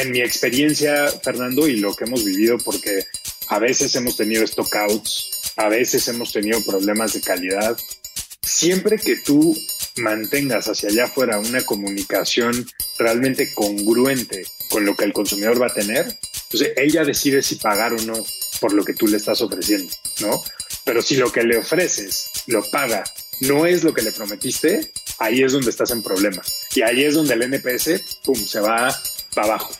en mi experiencia, Fernando, y lo que hemos vivido, porque a veces hemos tenido stockouts, a veces hemos tenido problemas de calidad, siempre que tú mantengas hacia allá afuera una comunicación realmente congruente con lo que el consumidor va a tener, entonces ella decide si pagar o no por lo que tú le estás ofreciendo, ¿no? Pero si lo que le ofreces lo paga, no es lo que le prometiste, ahí es donde estás en problemas. Y ahí es donde el NPS, pum, se va para abajo.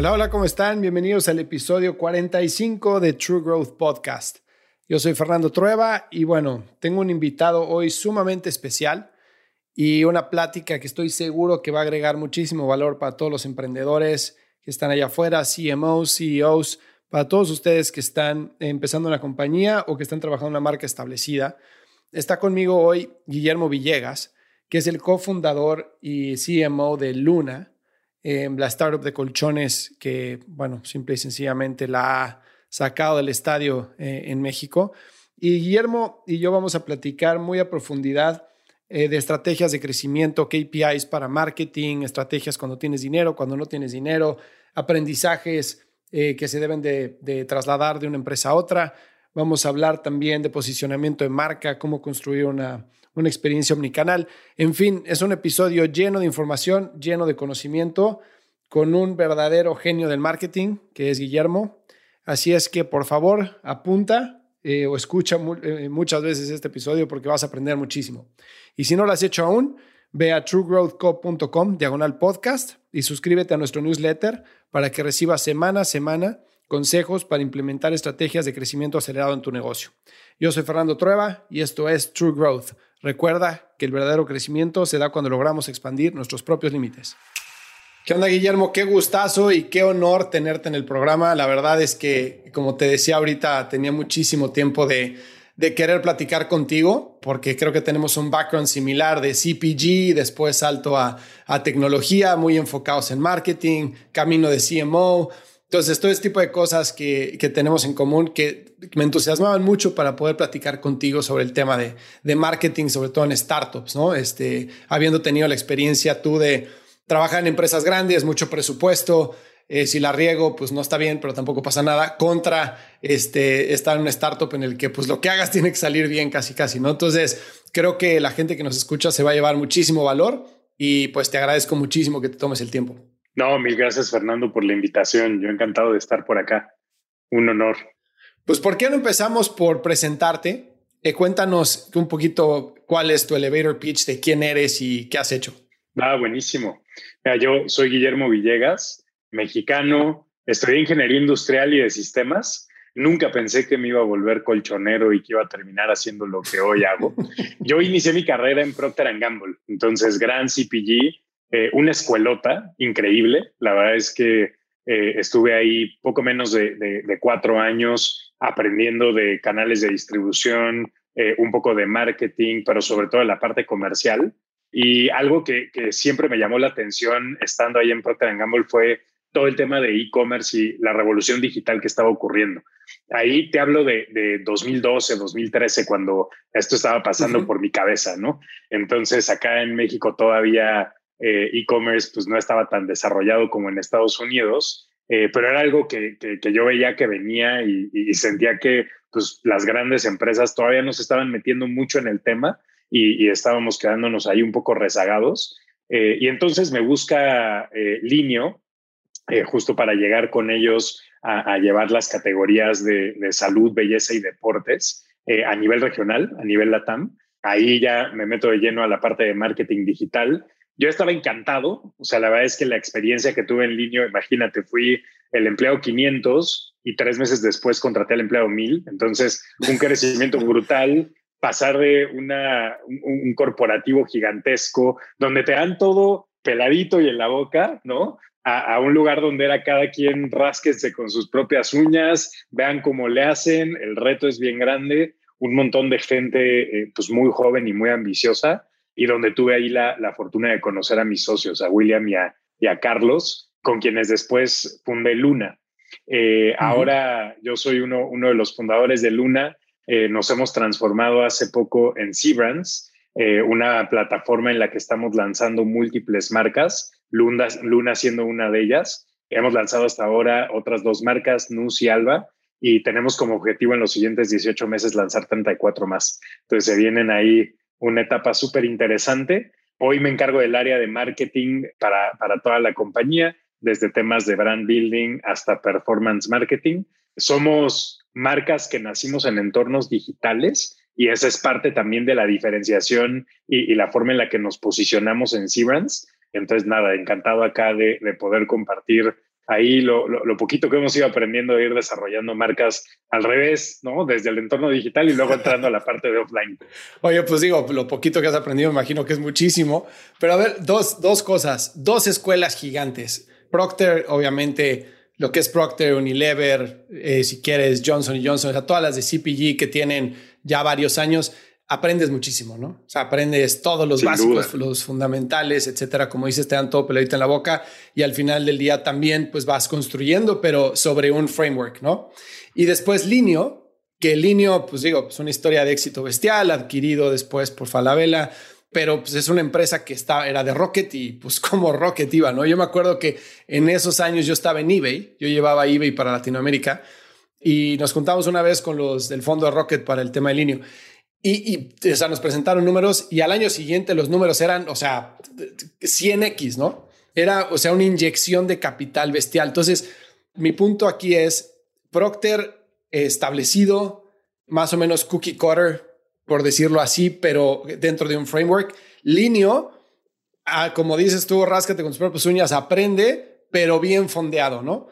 Hola, hola, ¿cómo están? Bienvenidos al episodio 45 de True Growth Podcast. Yo soy Fernando Trueba y bueno, tengo un invitado hoy sumamente especial y una plática que estoy seguro que va a agregar muchísimo valor para todos los emprendedores que están allá afuera, CMOs, CEOs, para todos ustedes que están empezando una compañía o que están trabajando en una marca establecida. Está conmigo hoy Guillermo Villegas, que es el cofundador y CMO de Luna, la startup de colchones que, bueno, simple y sencillamente la ha sacado del estadio eh, en México. Y Guillermo y yo vamos a platicar muy a profundidad eh, de estrategias de crecimiento, KPIs para marketing, estrategias cuando tienes dinero, cuando no tienes dinero, aprendizajes eh, que se deben de, de, trasladar de una empresa a otra. Vamos a hablar también de posicionamiento de marca, cómo construir una, una experiencia omnicanal. En fin, es un episodio lleno de información, lleno de conocimiento, con un verdadero genio del marketing, que es Guillermo. Así es que, por favor, apunta eh, o escucha eh, muchas veces este episodio porque vas a aprender muchísimo. Y si no lo has hecho aún, ve a truegrowthco.com, diagonal podcast, y suscríbete a nuestro newsletter para que recibas semana a semana consejos para implementar estrategias de crecimiento acelerado en tu negocio. Yo soy Fernando Trueba y esto es True Growth Recuerda que el verdadero crecimiento se da cuando logramos expandir nuestros propios límites. ¿Qué onda, Guillermo? Qué gustazo y qué honor tenerte en el programa. La verdad es que, como te decía ahorita, tenía muchísimo tiempo de, querer platicar contigo, porque creo que tenemos un background similar de CPG, después salto a, a tecnología, muy enfocados en marketing, camino de CMO. Entonces, todo este tipo de cosas que, que, tenemos en común que me entusiasmaban mucho para poder platicar contigo sobre el tema de, de, marketing, sobre todo en startups, ¿no? Este, habiendo tenido la experiencia tú de trabajar en empresas grandes, mucho presupuesto, eh, si la riego, pues no está bien, pero tampoco pasa nada, contra este, estar en una startup en el que pues lo que hagas tiene que salir bien casi, casi, ¿no? Entonces, creo que la gente que nos escucha se va a llevar muchísimo valor y pues te agradezco muchísimo que te tomes el tiempo. No, mil gracias Fernando por la invitación. Yo encantado de estar por acá. Un honor. Pues, ¿por qué no empezamos por presentarte? Eh, cuéntanos un poquito cuál es tu elevator pitch, de quién eres y qué has hecho. Ah, buenísimo. yo soy Guillermo Villegas, mexicano, estudié ingeniería industrial y de sistemas. Nunca pensé que me iba a volver colchonero y que iba a terminar haciendo lo que hoy hago. Yo inicié mi carrera en Procter Gamble, entonces gran CPG, eh, una escuelota increíble. La verdad es que eh, estuve ahí poco menos de, cuatro años aprendiendo de canales de distribución, eh, un poco de marketing, pero sobre todo de la parte comercial. Y algo que, siempre me llamó la atención estando ahí en Procter Gamble fue todo el tema de e-commerce y la revolución digital que estaba ocurriendo. Ahí te hablo de, 2012, 2013, cuando esto estaba pasando por mi cabeza, ¿no? Entonces, acá en México todavía eh, e-commerce pues no estaba tan desarrollado como en Estados Unidos, eh, pero era algo que, que, yo veía que venía y, sentía que pues las grandes empresas todavía nos estaban metiendo mucho en el tema y, estábamos quedándonos ahí un poco rezagados. Eh, y entonces me busca Linio justo para llegar con ellos a, llevar las categorías de, salud, belleza y deportes a nivel regional, a nivel LATAM. Ahí ya me meto de lleno a la parte de marketing digital. Yo estaba encantado, o sea, la verdad es que la experiencia que tuve en línea, imagínate, fui el empleado 500 y tres meses después contraté al empleado 1000, entonces un crecimiento brutal, pasar de una, un, corporativo gigantesco donde te dan todo peladito y en la boca, ¿no? A, un lugar donde era cada quien rásquese con sus propias uñas, vean cómo le hacen, el reto es bien grande, un montón de gente eh, pues muy joven y muy ambiciosa y donde tuve ahí la, la fortuna de conocer a mis socios, a William y a, y a Carlos, con quienes después fundé Luna. Eh, ahora yo soy uno, uno de los fundadores de Luna eh, nos hemos transformado hace poco en Seabrands, eh, una plataforma en la que estamos lanzando múltiples marcas, Luna, Luna siendo una de ellas. Hemos lanzado hasta ahora otras dos marcas, Nus y Alba, y tenemos como objetivo en los siguientes 18 meses lanzar 34 más. Entonces se vienen ahí una etapa súper interesante. Hoy me encargo del área de marketing para, para toda la compañía, desde temas de brand building hasta performance marketing. Somos marcas que nacimos en entornos digitales y esa es parte también de la diferenciación y, la forma en la que nos posicionamos en Seabrands. Entonces, nada, encantado acá de, poder compartir ahí lo, poquito que hemos ido aprendiendo de ir desarrollando marcas al revés, ¿no? Desde el entorno digital y luego entrando a la parte de offline. Oye, pues digo, lo poquito que has aprendido, imagino que es muchísimo. Pero a ver, dos, dos cosas, dos escuelas gigantes. Procter, obviamente, lo que es Procter, Unilever, eh, si quieres Johnson Johnson, o sea, todas las de CPG que tienen ya varios años, aprendes muchísimo, ¿no? O sea, aprendes todos los básicos, los fundamentales, etcétera. Como dices, te dan todo peladito en la boca y al final del día también pues vas construyendo, pero sobre un framework, ¿no? Y después Linio, que Linio, pues digo, es una historia de éxito bestial, adquirido después por Falabella pero pues es una empresa que está, era de Rocket y pues como Rocket iba, ¿no? Yo me acuerdo que en esos años yo estaba en eBay, yo llevaba eBay para Latinoamérica y nos juntamos una vez con los del fondo de Rocket para el tema de línea. Y, y o sea, nos presentaron números y al año siguiente los números eran, o sea, 100x, ¿no? Era, o sea, una inyección de capital bestial. Entonces, mi punto aquí es Procter establecido, más o menos cookie cutter, por decirlo así, pero dentro de un framework. Linio, ah, como dices tú, ráscate con tus propias uñas, aprende, pero bien fondeado, ¿no?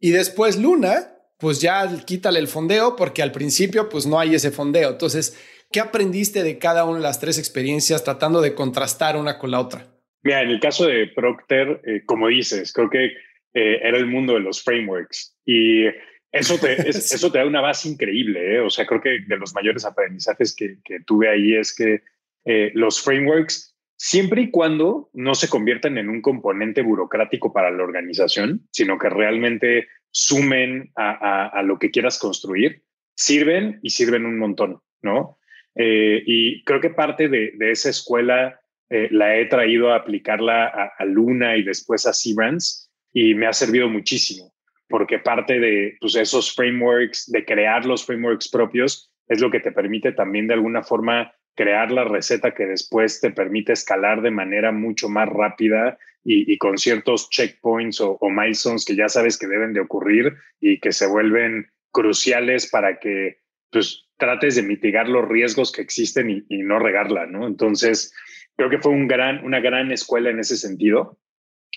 Y después Luna, pues ya quítale el fondeo porque al principio pues no hay ese fondeo. Entonces, ¿qué aprendiste de cada una de las tres experiencias tratando de contrastar una con la otra? Mira, en el caso de Procter, eh, como dices, creo que eh, era el mundo de los frameworks y eso te, eso te da una base increíble. ¿eh? O sea, creo que de los mayores aprendizajes que, que tuve ahí es que eh, los frameworks, siempre y cuando no se conviertan en un componente burocrático para la organización, sino que realmente sumen a, a, lo que quieras construir, sirven y sirven un montón, ¿no? Eh, y creo que parte de, esa escuela la he traído a aplicarla a, a Luna y después a Seabrands y me ha servido muchísimo porque parte de pues, esos frameworks, de crear los frameworks propios, es lo que te permite también de alguna forma crear la receta que después te permite escalar de manera mucho más rápida y, con ciertos checkpoints o, milestones que ya sabes que deben de ocurrir y que se vuelven cruciales para que pues, trates de mitigar los riesgos que existen y, y no regarla, ¿no? Entonces, creo que fue un gran, una gran escuela en ese sentido.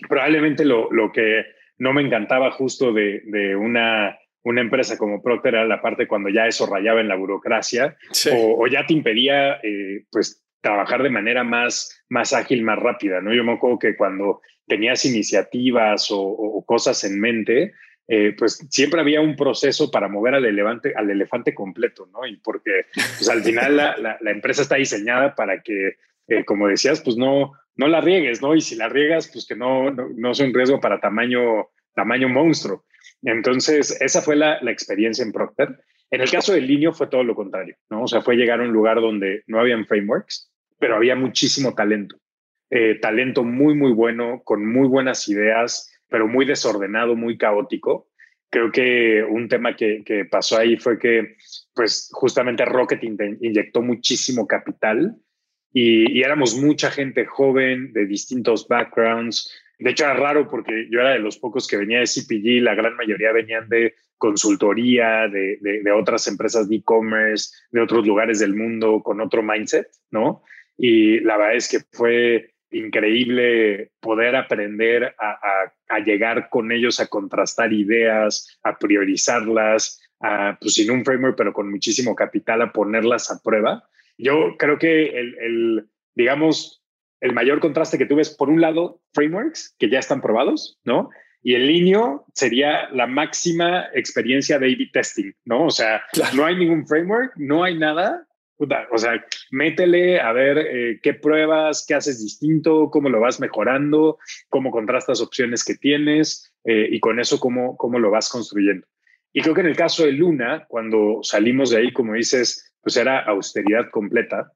Probablemente lo, lo que no me encantaba justo de, una, una empresa como Procter era la parte cuando ya eso rayaba en la burocracia o, ya te impedía eh, pues trabajar de manera más, más ágil, más rápida, ¿no? Yo me acuerdo que cuando tenías iniciativas o, cosas en mente, eh, pues siempre había un proceso para mover al elefante, al elefante completo, ¿no? Y porque pues al final la, empresa está diseñada para que, eh, como decías, pues no, no la riegues, ¿no? Y si la riegas, pues que no, no, no un riesgo para tamaño, tamaño monstruo. Entonces, esa fue la, la, experiencia en Procter. En el caso del Linio fue todo lo contrario, ¿no? O sea, fue llegar a un lugar donde no habían frameworks, pero había muchísimo talento. Eh, talento muy, muy bueno, con muy buenas ideas, pero muy desordenado, muy caótico. Creo que un tema que, pasó ahí fue que, pues, justamente Rocket inyectó muchísimo capital y, éramos mucha gente joven de distintos backgrounds, De hecho, era raro porque yo era de los pocos que venía de CPG, la gran mayoría venían de consultoría, de, de, otras empresas de e-commerce, de otros lugares del mundo con otro mindset, ¿no? Y la verdad es que fue increíble poder aprender a, a, llegar con ellos a contrastar ideas, a priorizarlas, a, pues sin un framework, pero con muchísimo capital, a ponerlas a prueba. Yo creo que el, el digamos, el mayor contraste que tuve es, por un lado, frameworks que ya están probados, ¿no? Y el líneo sería la máxima experiencia de A-B testing, ¿no? O sea, no hay ningún framework, no hay nada. O sea, métele a ver eh, qué pruebas, qué haces distinto, cómo lo vas mejorando, cómo contrastas opciones que tienes eh, y con eso cómo, cómo lo vas construyendo. Y creo que en el caso de Luna, cuando salimos de ahí, como dices, pues era austeridad completa.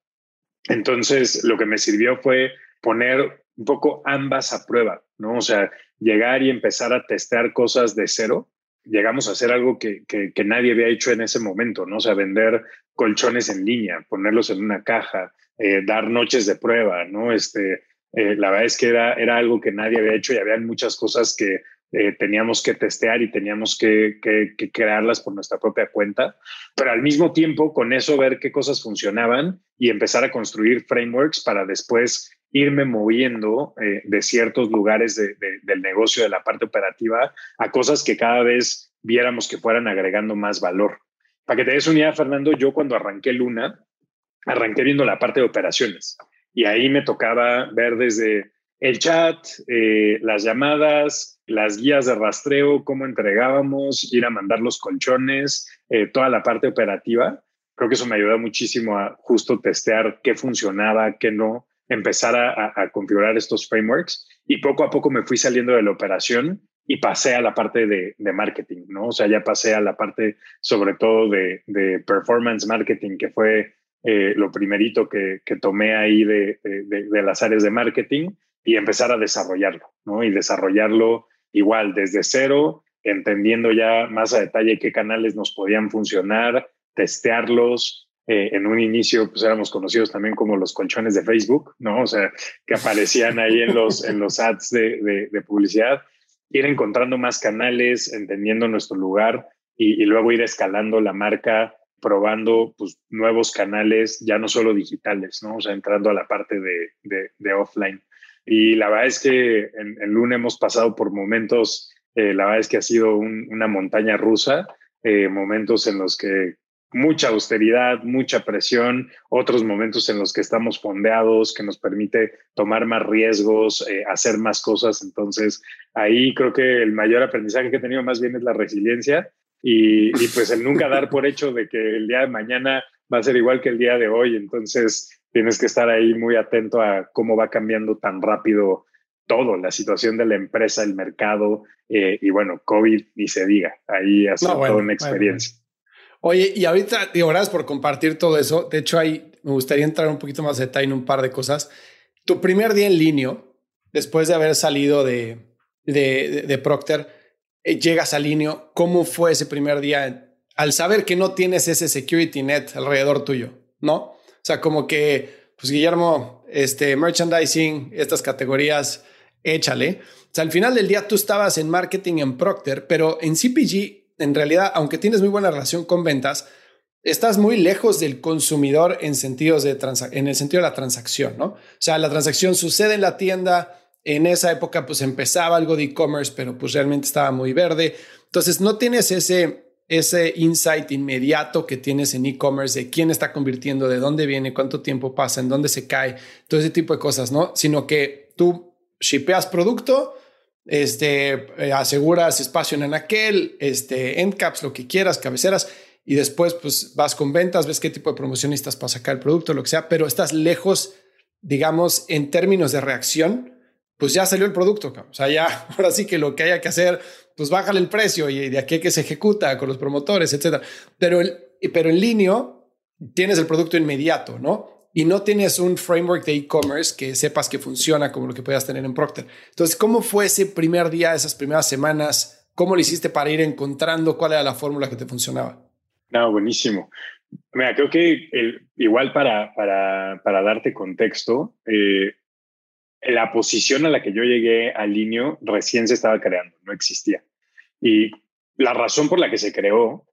Entonces, lo que me sirvió fue poner un poco ambas a prueba, ¿no? O sea, llegar y empezar a testear cosas de cero. Llegamos a hacer algo que, que, nadie había hecho en ese momento, ¿no? O sea, vender colchones en línea, ponerlos en una caja, eh, dar noches de prueba, ¿no? Este, eh, la verdad es que era, era algo que nadie había hecho y había muchas cosas que eh, teníamos que testear y teníamos que, crearlas por nuestra propia cuenta, pero al mismo tiempo con eso ver qué cosas funcionaban y empezar a construir frameworks para después irme moviendo de ciertos lugares del negocio, de la parte operativa, a cosas que cada vez viéramos que fueran agregando más valor. Para que te des una idea, Fernando, yo cuando arranqué Luna, arranqué viendo la parte de operaciones y ahí me tocaba ver desde el chat, eh, las llamadas, las guías de rastreo, cómo entregábamos, ir a mandar los colchones, eh, toda la parte operativa. Creo que eso me ayudó muchísimo a justo testear qué funcionaba, qué no, empezar a, configurar estos frameworks y poco a poco me fui saliendo de la operación y pasé a la parte de, marketing, ¿no? O sea, ya pasé a la parte sobre todo de, performance marketing, que fue eh, lo primerito que, tomé ahí de, de, las áreas de marketing y empezar a desarrollarlo, ¿no? Y desarrollarlo igual desde cero, entendiendo ya más a detalle qué canales nos podían funcionar, testearlos. Eh, en un inicio, pues éramos conocidos también como los colchones de Facebook, ¿no? O sea, que aparecían ahí en los, en los ads de, de, publicidad. Ir encontrando más canales, entendiendo nuestro lugar y, luego ir escalando la marca probando pues, nuevos canales, ya no solo digitales, ¿no? O sea, entrando a la parte de, de, de offline. Y la verdad es que en, en Luna hemos pasado por momentos, eh, la verdad es que ha sido una montaña rusa, eh, momentos en los que mucha austeridad, mucha presión, otros momentos en los que estamos fondeados, que nos permite tomar más riesgos, eh, hacer más cosas. Entonces, ahí creo que el mayor aprendizaje que he tenido más bien es la resiliencia y, y pues el nunca dar por hecho de que el día de mañana va a ser igual que el día de hoy. Entonces, tienes que estar ahí muy atento a cómo va cambiando tan rápido todo, la situación de la empresa, el mercado eh, y bueno, COVID ni se diga, ahí ha sido toda una experiencia. Oye, y ahorita, digo, gracias por compartir todo eso. De hecho, ahí me gustaría entrar un poquito más de detalle en un par de cosas. Tu primer día en línea, después de haber salido de, de, Procter, eh, llegas a línea, ¿cómo fue ese primer día al saber que no tienes ese security net alrededor tuyo? ¿No? O sea, como que, pues Guillermo, este merchandising, estas categorías, échale. O sea, al final del día tú estabas en marketing en Procter, pero en CPG, en realidad, aunque tienes muy buena relación con ventas, estás muy lejos del consumidor en, sentidos de en el sentido de la transacción, ¿no? O sea, la transacción sucede en la tienda, en esa época pues empezaba algo de e-commerce, pero pues realmente estaba muy verde. Entonces no tienes ese ese insight inmediato que tienes en e-commerce de quién está convirtiendo, de dónde viene, cuánto tiempo pasa, en dónde se cae, todo ese tipo de cosas, ¿no? Sino que tú shipeas producto, este, eh, aseguras espacio en aquel, este, endcaps, lo que quieras, cabeceras, y después pues vas con ventas, ves qué tipo de promocionistas para sacar el producto, lo que sea, pero estás lejos, digamos, en términos de reacción, pues ya salió el producto, o sea, ya, ahora sí que lo que haya que hacer pues bájale el precio y de aquí que se ejecuta con los promotores, etcétera. Pero, el, pero en línea tienes el producto inmediato, ¿no? Y no tienes un framework de e-commerce que sepas que funciona como lo que puedas tener en Procter. Entonces, ¿cómo fue ese primer día, esas primeras semanas? ¿Cómo lo hiciste para ir encontrando cuál era la fórmula que te funcionaba? No, buenísimo. Mira, creo que igual para, para, para, darte contexto, eh, la posición a la que yo llegué al Linio recién se estaba creando, no existía. Y la razón por la que se creó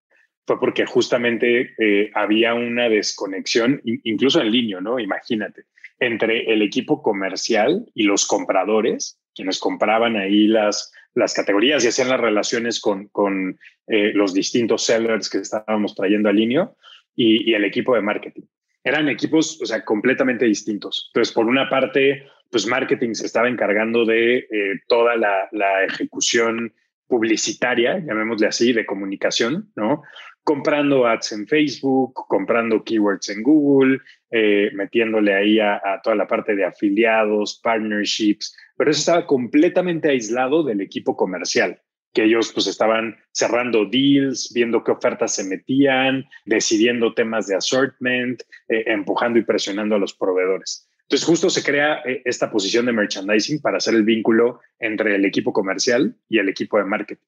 fue porque justamente eh, había una desconexión, incluso en línea, ¿no? Imagínate, entre el equipo comercial y los compradores, quienes compraban ahí las, las categorías y hacían las relaciones con, con eh, los distintos sellers que estábamos trayendo al Linio y, y, el equipo de marketing. Eran equipos, o sea, completamente distintos. Entonces, por una parte, pues marketing se estaba encargando de eh, toda la, la ejecución publicitaria, llamémosle así, de comunicación, ¿no? Comprando ads en Facebook, comprando keywords en Google, eh, metiéndole ahí a, toda la parte de afiliados, partnerships, pero eso estaba completamente aislado del equipo comercial, que ellos pues estaban cerrando deals, viendo qué ofertas se metían, decidiendo temas de assortment, eh, empujando y presionando a los proveedores. Entonces justo se crea eh, esta posición de merchandising para hacer el vínculo entre el equipo comercial y el equipo de marketing.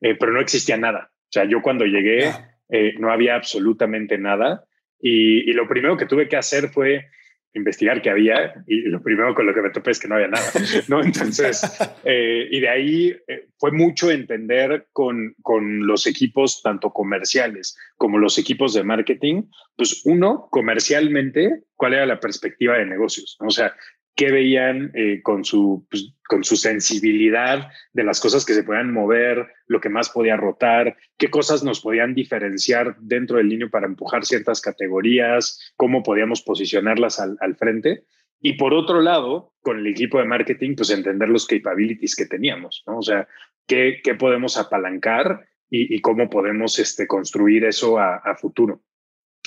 pero no existía nada. O sea, yo cuando llegué eh, no había absolutamente nada y, lo primero que tuve que hacer fue investigar qué había y lo primero con lo que me topé es que no había nada, ¿no? Entonces, eh, y de ahí eh, fue mucho entender con, con los equipos tanto comerciales como los equipos de marketing, pues uno, comercialmente, cuál era la perspectiva de negocios, o sea, qué veían eh, con, su, pues, con su sensibilidad de las cosas que se podían mover, lo que más podía rotar, qué cosas nos podían diferenciar dentro del niño para empujar ciertas categorías, cómo podíamos posicionarlas al, frente. Y por otro lado, con el equipo de marketing, pues entender los capabilities que teníamos, ¿no? O sea, qué, qué podemos apalancar y, cómo podemos este, construir eso a, futuro.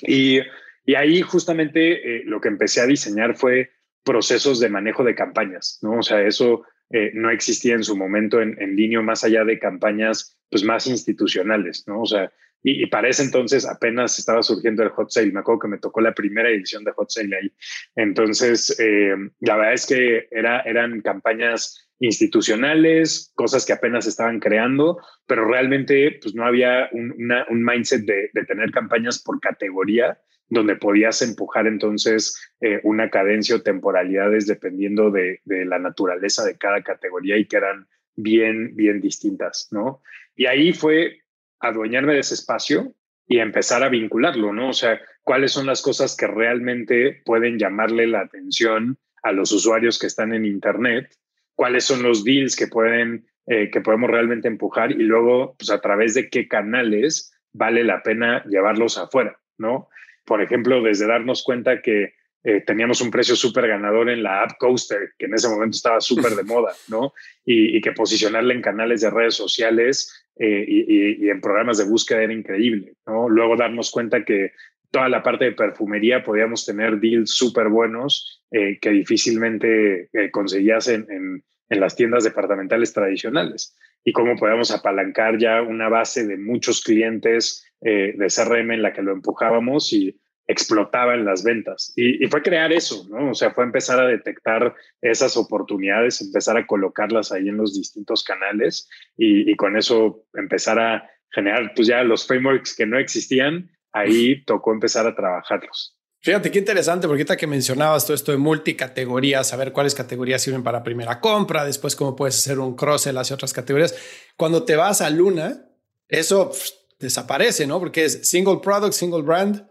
Y, y, ahí justamente eh, lo que empecé a diseñar fue procesos de manejo de campañas, ¿no? O sea, eso eh, no existía en su momento en, en, línea más allá de campañas pues más institucionales, ¿no? O sea, y, para ese entonces apenas estaba surgiendo el hot sale. Me acuerdo que me tocó la primera edición de hot sale ahí. Entonces, eh, la verdad es que era, eran campañas institucionales, cosas que apenas estaban creando, pero realmente pues no había un, un mindset de, de, tener campañas por categoría, donde podías empujar entonces eh, una cadencia o temporalidades dependiendo de, la naturaleza de cada categoría y que eran bien, bien distintas, ¿no? Y ahí fue adueñarme de ese espacio y empezar a vincularlo, ¿no? O sea, cuáles son las cosas que realmente pueden llamarle la atención a los usuarios que están en Internet, cuáles son los deals que pueden, eh, que podemos realmente empujar y luego, pues a través de qué canales vale la pena llevarlos afuera, ¿no? Por ejemplo, desde darnos cuenta que eh, teníamos un precio súper ganador en la App Coaster, que en ese momento estaba súper de moda, ¿no? Y, que posicionarle en canales de redes sociales eh, y, en programas de búsqueda era increíble, ¿no? Luego darnos cuenta que toda la parte de perfumería podíamos tener deals súper buenos eh, que difícilmente conseguías en, en, en las tiendas departamentales tradicionales y cómo podíamos apalancar ya una base de muchos clientes eh, de CRM en la que lo empujábamos y explotaba en las ventas. Y, fue crear eso, ¿no? O sea, fue empezar a detectar esas oportunidades, empezar a colocarlas ahí en los distintos canales y, con eso empezar a generar, pues ya los frameworks que no existían, ahí tocó empezar a trabajarlos. Fíjate qué interesante, porque ahorita que mencionabas todo esto de multicategorías, saber cuáles categorías sirven para primera compra, después cómo puedes hacer un cross-sell hacia otras categorías. Cuando te vas a Luna, eso desaparece, ¿no? Porque es single product, single brand.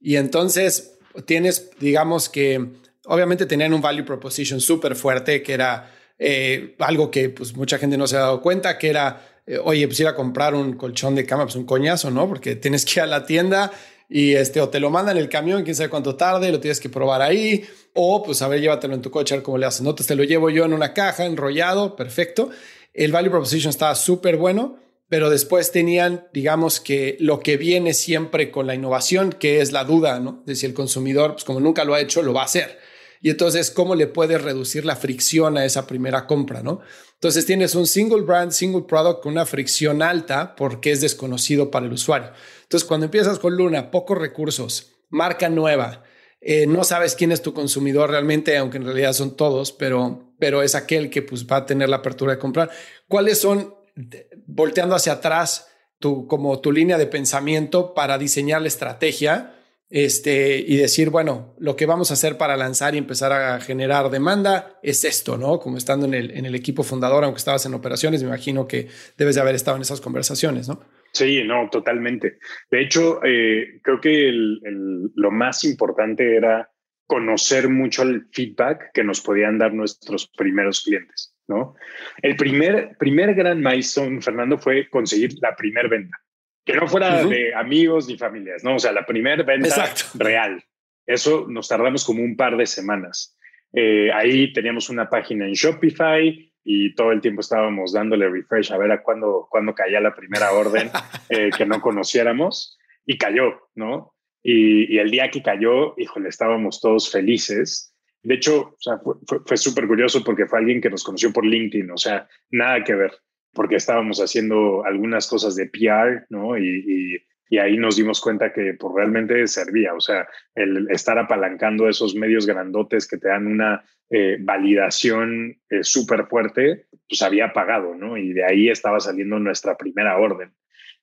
Y entonces tienes, digamos que, obviamente tenían un value proposition súper fuerte, que era eh, algo que pues mucha gente no se ha dado cuenta, que era, eh, oye, pues ir a comprar un colchón de cama, pues un coñazo, ¿no? Porque tienes que ir a la tienda y este, o te lo mandan el camión, quién sabe cuánto tarde, lo tienes que probar ahí, o pues a ver, llévatelo en tu coche, a ver cómo le haces, ¿no? te lo llevo yo en una caja, enrollado, perfecto. El value proposition estaba súper bueno pero después tenían, digamos que lo que viene siempre con la innovación, que es la duda, ¿no? De si el consumidor, pues como nunca lo ha hecho, lo va a hacer. Y entonces, ¿cómo le puedes reducir la fricción a esa primera compra, ¿no? Entonces tienes un single brand, single product con una fricción alta porque es desconocido para el usuario. Entonces, cuando empiezas con Luna, pocos recursos, marca nueva, eh, no sabes quién es tu consumidor realmente, aunque en realidad son todos, pero, pero es aquel que pues, va a tener la apertura de comprar. ¿Cuáles son volteando hacia atrás tu, como tu línea de pensamiento para diseñar la estrategia este, y decir, bueno, lo que vamos a hacer para lanzar y empezar a generar demanda es esto, ¿no? Como estando en el, en el equipo fundador, aunque estabas en operaciones, me imagino que debes de haber estado en esas conversaciones, ¿no? Sí, no, totalmente. De hecho, eh, creo que lo más importante era conocer mucho el feedback que nos podían dar nuestros primeros clientes, ¿no? El primer, primer gran milestone, Fernando, fue conseguir la primer venta que no fuera de amigos ni familias, ¿no? O sea, la primera venta real. Eso nos tardamos como un par de semanas. Eh, ahí teníamos una página en Shopify y todo el tiempo estábamos dándole refresh a ver a cuándo, cuándo caía la primera orden eh, que no conociéramos y cayó, ¿no? Y, el día que cayó, híjole, estábamos todos felices. De hecho, o sea, fue, fue súper curioso porque fue alguien que nos conoció por LinkedIn, o sea, nada que ver porque estábamos haciendo algunas cosas de PR, ¿no? Y, ahí nos dimos cuenta que pues, realmente servía, o sea, el estar apalancando esos medios grandotes que te dan una eh, validación eh, súper fuerte, pues había pagado, ¿no? Y de ahí estaba saliendo nuestra primera orden.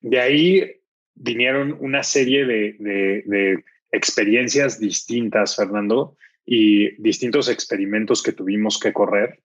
De ahí vinieron una serie de, experiencias distintas, Fernando, y distintos experimentos que tuvimos que correr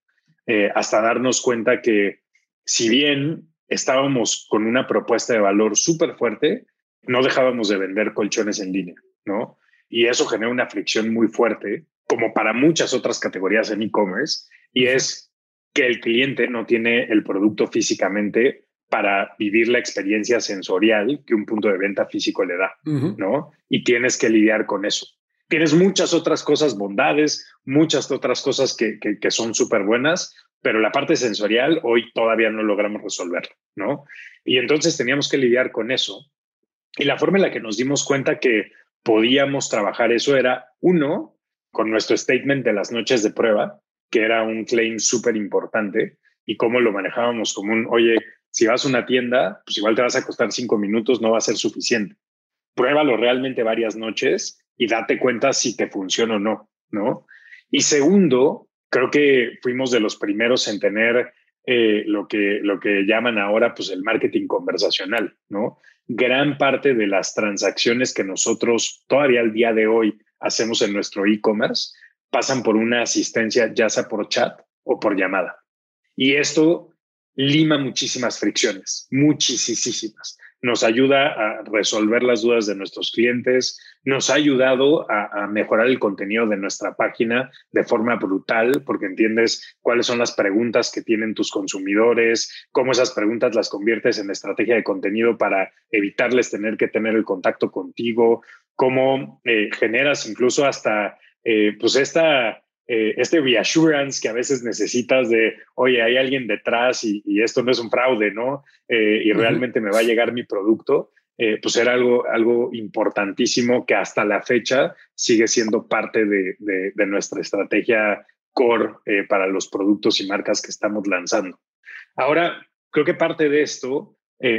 eh, hasta darnos cuenta que si bien estábamos con una propuesta de valor súper fuerte, no dejábamos de vender colchones en línea, ¿no? Y eso genera una fricción muy fuerte, como para muchas otras categorías en e-commerce, y es que el cliente no tiene el producto físicamente para vivir la experiencia sensorial que un punto de venta físico le da, ¿no? Y tienes que lidiar con eso. Tienes muchas otras cosas, bondades, muchas otras cosas que, que, que son súper buenas, pero la parte sensorial hoy todavía no logramos resolver, ¿no? Y entonces teníamos que lidiar con eso. Y la forma en la que nos dimos cuenta que podíamos trabajar eso era, uno, con nuestro statement de las noches de prueba, que era un claim súper importante, y cómo lo manejábamos como un, oye, si vas a una tienda, pues igual te vas a costar cinco minutos, no va a ser suficiente. Pruébalo realmente varias noches y date cuenta si te funciona o no, ¿no? Y segundo, creo que fuimos de los primeros en tener eh, lo, que, lo que llaman ahora pues el marketing conversacional, ¿no? Gran parte de las transacciones que nosotros todavía al día de hoy hacemos en nuestro e-commerce pasan por una asistencia ya sea por chat o por llamada. Y esto lima muchísimas fricciones, muchísimas nos ayuda a resolver las dudas de nuestros clientes, nos ha ayudado a, mejorar el contenido de nuestra página de forma brutal, porque entiendes cuáles son las preguntas que tienen tus consumidores, cómo esas preguntas las conviertes en estrategia de contenido para evitarles tener que tener el contacto contigo, cómo eh, generas incluso hasta eh, pues esta eh, este reassurance que a veces necesitas de, oye, hay alguien detrás y, esto no es un fraude, ¿no? Eh, y realmente me va a llegar mi producto, eh, pues era algo, algo importantísimo que hasta la fecha sigue siendo parte de, de, nuestra estrategia core para los productos y marcas que estamos lanzando. Ahora, creo que parte de esto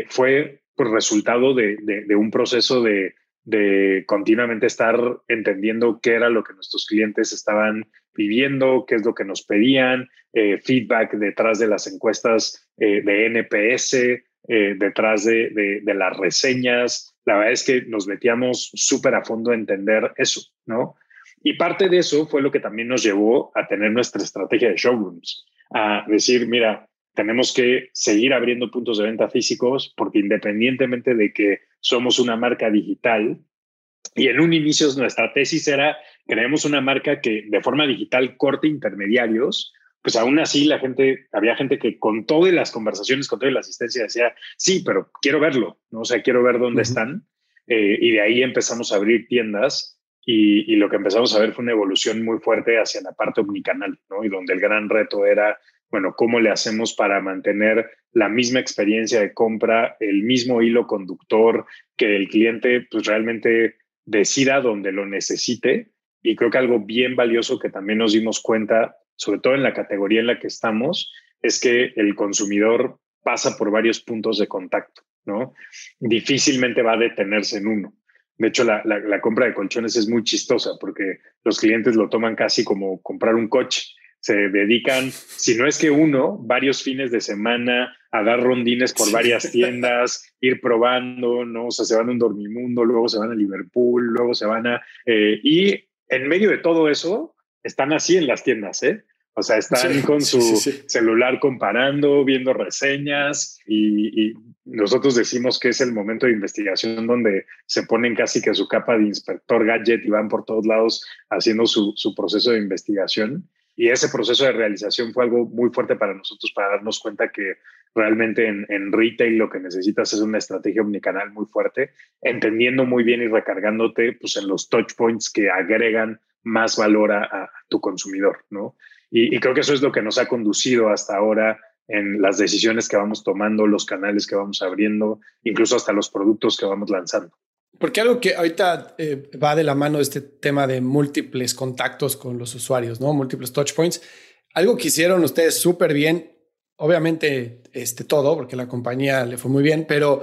fue por resultado de, de un proceso de, de continuamente estar entendiendo qué era lo que nuestros clientes estaban viviendo, qué es lo que nos pedían, eh, feedback detrás de las encuestas eh, de NPS, eh, detrás de, de, las reseñas. La verdad es que nos metíamos súper a fondo a entender eso, ¿no? Y parte de eso fue lo que también nos llevó a tener nuestra estrategia de showrooms, a decir, mira, tenemos que seguir abriendo puntos de venta físicos porque independientemente de que somos una marca digital, y en un inicio nuestra tesis era, creemos una marca que de forma digital corte intermediarios, pues aún así la gente, había gente que con todas las conversaciones, con toda la asistencia decía, sí, pero quiero verlo, ¿no? o sea, quiero ver dónde están. Eh, y de ahí empezamos a abrir tiendas y, y, lo que empezamos a ver fue una evolución muy fuerte hacia la parte omnicanal, ¿no? Y donde el gran reto era bueno, ¿cómo le hacemos para mantener la misma experiencia de compra, el mismo hilo conductor, que el cliente pues realmente decida donde lo necesite? Y creo que algo bien valioso que también nos dimos cuenta, sobre todo en la categoría en la que estamos, es que el consumidor pasa por varios puntos de contacto, ¿no? Difícilmente va a detenerse en uno. De hecho, la, la compra de colchones es muy chistosa porque los clientes lo toman casi como comprar un coche se dedican, si no es que uno, varios fines de semana a dar rondines por varias tiendas, ir probando, ¿no? O sea, se van a un dormimundo, luego se van a Liverpool, luego se van a... Eh, y en medio de todo eso, están así en las tiendas, ¿eh? O sea, están con su celular comparando, viendo reseñas y, nosotros decimos que es el momento de investigación donde se ponen casi que su capa de inspector gadget y van por todos lados haciendo su, proceso de investigación. Y ese proceso de realización fue algo muy fuerte para nosotros para darnos cuenta que realmente en, en, retail lo que necesitas es una estrategia omnicanal muy fuerte, entendiendo muy bien y recargándote pues, en los touch points que agregan más valor a, tu consumidor, ¿no? Y, creo que eso es lo que nos ha conducido hasta ahora en las decisiones que vamos tomando, los canales que vamos abriendo, incluso hasta los productos que vamos lanzando. Porque algo que ahorita eh, va de la mano de este tema de múltiples contactos con los usuarios, ¿no? Múltiples touch points. Algo que hicieron ustedes súper bien, obviamente este, todo, porque la compañía le fue muy bien, pero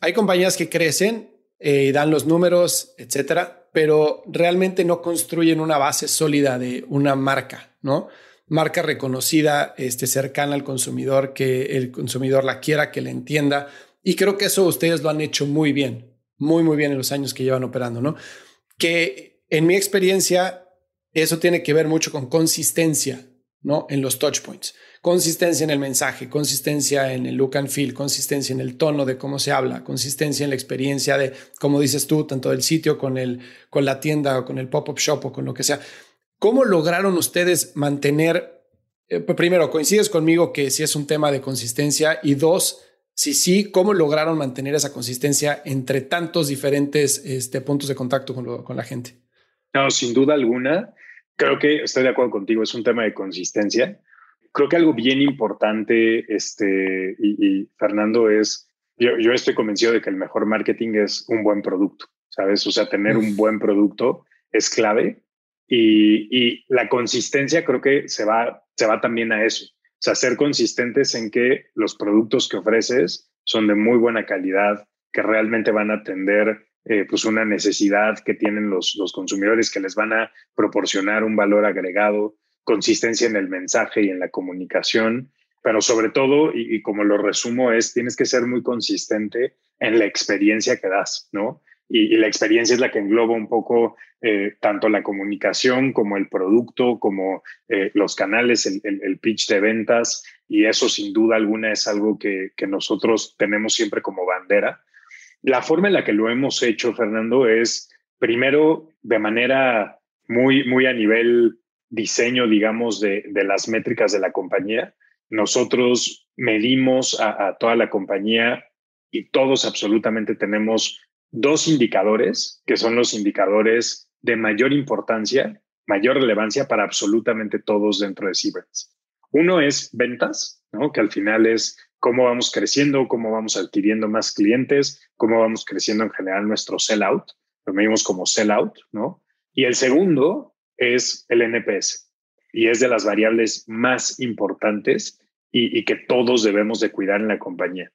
hay compañías que crecen eh, y dan los números, etcétera, pero realmente no construyen una base sólida de una marca, ¿no? Marca reconocida, este, cercana al consumidor, que el consumidor la quiera, que la entienda. Y creo que eso ustedes lo han hecho muy bien, muy, muy bien en los años que llevan operando, ¿no? Que en mi experiencia, eso tiene que ver mucho con consistencia, ¿no? En los touch points. Consistencia en el mensaje, consistencia en el look and feel, consistencia en el tono de cómo se habla, consistencia en la experiencia de, como dices tú, tanto del sitio con, el, con la tienda o con el pop-up shop o con lo que sea. ¿Cómo lograron ustedes mantener, eh, primero, coincides conmigo que sí es un tema de consistencia y dos, si sí, ¿cómo lograron mantener esa consistencia entre tantos diferentes este, puntos de contacto con, la gente? No, sin duda alguna. Creo que estoy de acuerdo contigo, es un tema de consistencia creo que algo bien importante, este, y, Fernando, es, yo, yo, estoy convencido de que el mejor marketing es un buen producto, ¿sabes? O sea, tener un buen producto es clave y, y, la consistencia creo que se va, se va también a eso. O sea, ser consistentes en que los productos que ofreces son de muy buena calidad, que realmente van a atender eh, pues una necesidad que tienen los, los consumidores, que les van a proporcionar un valor agregado consistencia en el mensaje y en la comunicación, pero sobre todo, y, como lo resumo, es tienes que ser muy consistente en la experiencia que das, ¿no? Y, la experiencia es la que engloba un poco eh, tanto la comunicación como el producto, como eh, los canales, el, el, pitch de ventas, y eso sin duda alguna es algo que, que nosotros tenemos siempre como bandera. La forma en la que lo hemos hecho, Fernando, es primero de manera muy, muy a nivel diseño, digamos, de, las métricas de la compañía. Nosotros medimos a, toda la compañía y todos absolutamente tenemos dos indicadores que son los indicadores de mayor importancia, mayor relevancia para absolutamente todos dentro de Siemens. Uno es ventas, ¿no? que al final es cómo vamos creciendo, cómo vamos adquiriendo más clientes, cómo vamos creciendo en general nuestro sell out, lo medimos como sell out, ¿no? Y el segundo es el NPS y es de las variables más importantes y, que todos debemos de cuidar en la compañía.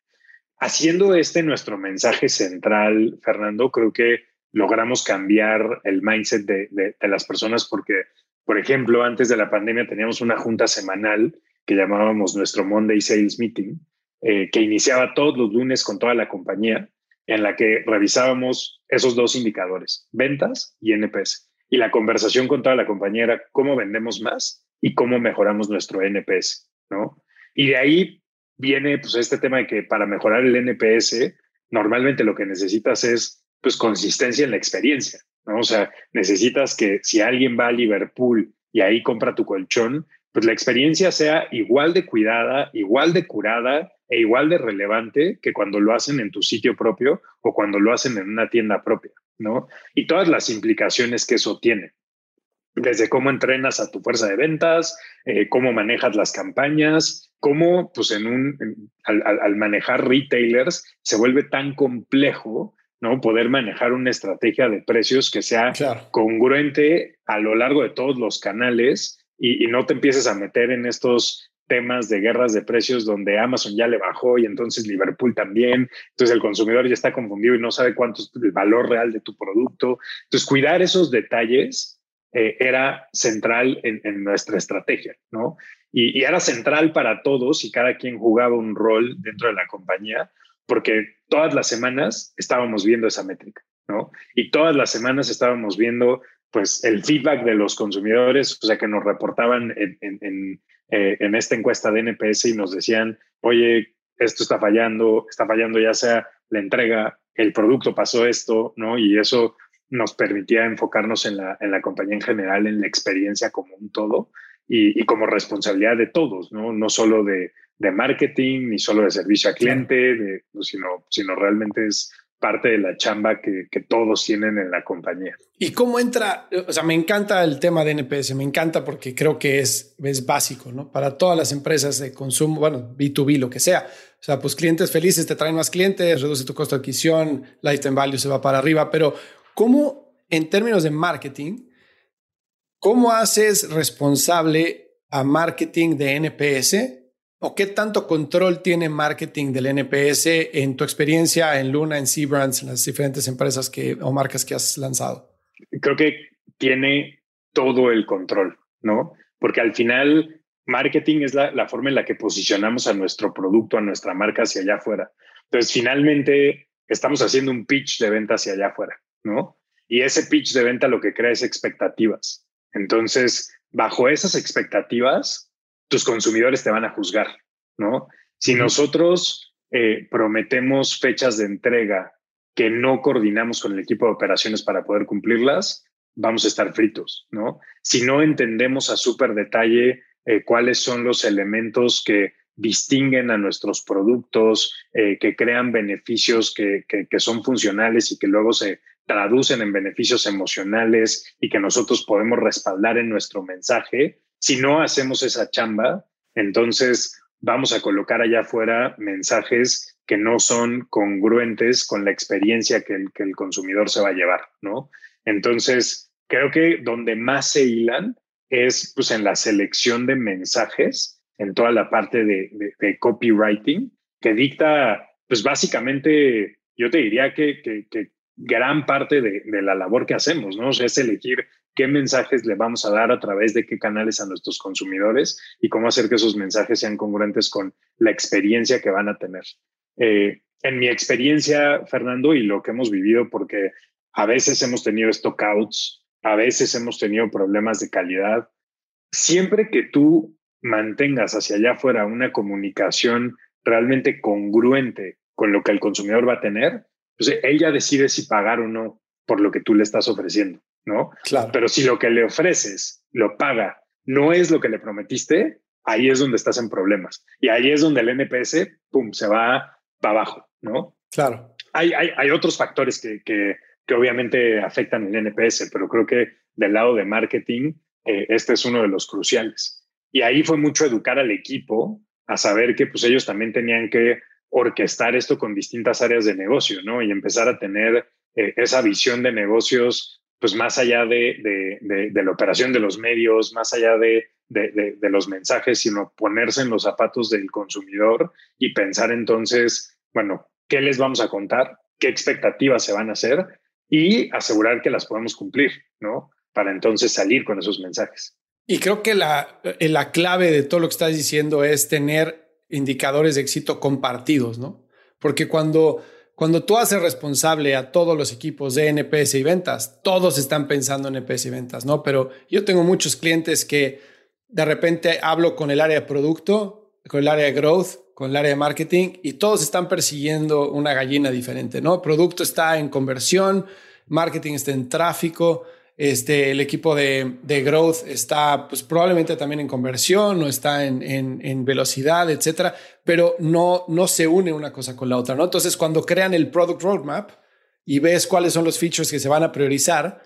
Haciendo este nuestro mensaje central, Fernando, creo que logramos cambiar el mindset de, las personas porque, por ejemplo, antes de la pandemia teníamos una junta semanal que llamábamos nuestro Monday Sales Meeting, eh, que iniciaba todos los lunes con toda la compañía, en la que revisábamos esos dos indicadores, ventas y NPS. Y la conversación con toda la compañía era cómo vendemos más y cómo mejoramos nuestro NPS, ¿no? Y de ahí viene pues este tema de que para mejorar el NPS, normalmente lo que necesitas es pues consistencia en la experiencia, ¿no? O sea, necesitas que si alguien va a Liverpool y ahí compra tu colchón, pues la experiencia sea igual de cuidada, igual de curada e igual de relevante que cuando lo hacen en tu sitio propio o cuando lo hacen en una tienda propia. ¿no? Y todas las implicaciones que eso tiene. Desde cómo entrenas a tu fuerza de ventas, eh, cómo manejas las campañas, cómo, pues, en un, al, manejar retailers se vuelve tan complejo, ¿no? Poder manejar una estrategia de precios que sea congruente a lo largo de todos los canales y, y, no te empieces a meter en estos temas de guerras de precios donde Amazon ya le bajó y entonces Liverpool también. Entonces el consumidor ya está confundido y no sabe cuánto es el valor real de tu producto. Entonces cuidar esos detalles eh, era central en, nuestra estrategia, ¿no? Y, era central para todos y cada quien jugaba un rol dentro de la compañía, porque todas las semanas estábamos viendo esa métrica, ¿no? Y todas las semanas estábamos viendo, pues, el feedback de los consumidores, o sea, que nos reportaban en, en, eh, en esta encuesta de NPS y nos decían, oye, esto está fallando, está fallando ya sea la entrega, el producto pasó esto, ¿no? Y eso nos permitía enfocarnos en la, en la compañía en general, en la experiencia como un todo y, como responsabilidad de todos, ¿no? No solo de, de marketing, ni solo de servicio a cliente, de, sino, sino realmente es parte de la chamba que, que, todos tienen en la compañía. ¿Y cómo entra? O sea, me encanta el tema de NPS, me encanta porque creo que es, es básico, ¿no? Para todas las empresas de consumo, bueno, B2B, lo que sea. O sea, pues clientes felices te traen más clientes, reduce tu costo de adquisición, lifetime value se va para arriba, pero ¿cómo en términos de marketing, cómo haces responsable a marketing de NPS ¿O qué tanto control tiene marketing del NPS en tu experiencia en Luna, en Seabrands, en las diferentes empresas que, o marcas que has lanzado? Creo que tiene todo el control, ¿no? Porque al final marketing es la, la, forma en la que posicionamos a nuestro producto, a nuestra marca hacia allá afuera. Entonces, finalmente estamos haciendo un pitch de venta hacia allá afuera, ¿no? Y ese pitch de venta lo que crea es expectativas. Entonces, bajo esas expectativas, tus consumidores te van a juzgar, ¿no? Si nosotros eh, prometemos fechas de entrega que no coordinamos con el equipo de operaciones para poder cumplirlas, vamos a estar fritos, ¿no? Si no entendemos a súper detalle eh, cuáles son los elementos que distinguen a nuestros productos, eh, que crean beneficios que, que, son funcionales y que luego se traducen en beneficios emocionales y que nosotros podemos respaldar en nuestro mensaje, si no hacemos esa chamba, entonces vamos a colocar allá afuera mensajes que no son congruentes con la experiencia que el, que el consumidor se va a llevar, ¿no? Entonces, creo que donde más se hilan es pues, en la selección de mensajes, en toda la parte de, copywriting, que dicta, pues básicamente, yo te diría que, gran parte de, la labor que hacemos, ¿no? O sea, es elegir qué mensajes le vamos a dar a través de qué canales a nuestros consumidores y cómo hacer que esos mensajes sean congruentes con la experiencia que van a tener. Eh, en mi experiencia, Fernando, y lo que hemos vivido, porque a veces hemos tenido stockouts, a veces hemos tenido problemas de calidad, siempre que tú mantengas hacia allá afuera una comunicación realmente congruente con lo que el consumidor va a tener, pues él ya decide si pagar o no por lo que tú le estás ofreciendo. ¿no? Claro. Pero si lo que le ofreces lo paga, no es lo que le prometiste, ahí es donde estás en problemas. Y ahí es donde el NPS, pum, se va para abajo, ¿no? Claro. Hay, hay, hay otros factores que, que, que, obviamente afectan el NPS, pero creo que del lado de marketing, eh, este es uno de los cruciales. Y ahí fue mucho educar al equipo a saber que pues ellos también tenían que orquestar esto con distintas áreas de negocio, ¿no? Y empezar a tener eh, esa visión de negocios pues más allá de, la operación de los medios, más allá de, los mensajes, sino ponerse en los zapatos del consumidor y pensar entonces, bueno, ¿qué les vamos a contar? ¿Qué expectativas se van a hacer? Y asegurar que las podemos cumplir, ¿no? Para entonces salir con esos mensajes. Y creo que la, eh, la clave de todo lo que estás diciendo es tener indicadores de éxito compartidos, ¿no? Porque cuando cuando tú haces responsable a todos los equipos de NPS y ventas, todos están pensando en NPS y ventas, ¿no? Pero yo tengo muchos clientes que de repente hablo con el área de producto, con el área de growth, con el área de marketing y todos están persiguiendo una gallina diferente, ¿no? Producto está en conversión, marketing está en tráfico, este, el equipo de, de, growth está pues, probablemente también en conversión o está en, en, velocidad, etcétera, pero no, no se une una cosa con la otra. ¿no? Entonces, cuando crean el product roadmap y ves cuáles son los features que se van a priorizar,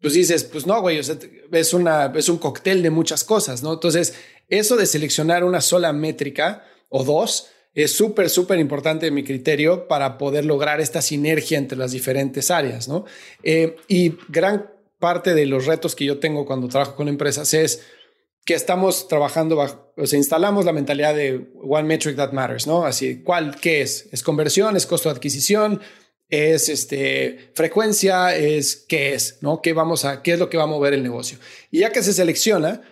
pues dices, pues no, güey, es, una, es un cóctel de muchas cosas. ¿no? Entonces, eso de seleccionar una sola métrica o dos es súper, súper importante en mi criterio para poder lograr esta sinergia entre las diferentes áreas. ¿no? Eh, y gran parte de los retos que yo tengo cuando trabajo con empresas es que estamos trabajando bajo, o sea, instalamos la mentalidad de one metric that matters, ¿no? Así, ¿cuál, qué es? ¿Es conversión? ¿Es costo de adquisición? es este, frecuencia, es qué es, ¿no? ¿Qué, vamos a, ¿Qué es lo que va a mover el negocio? Y ya que se selecciona,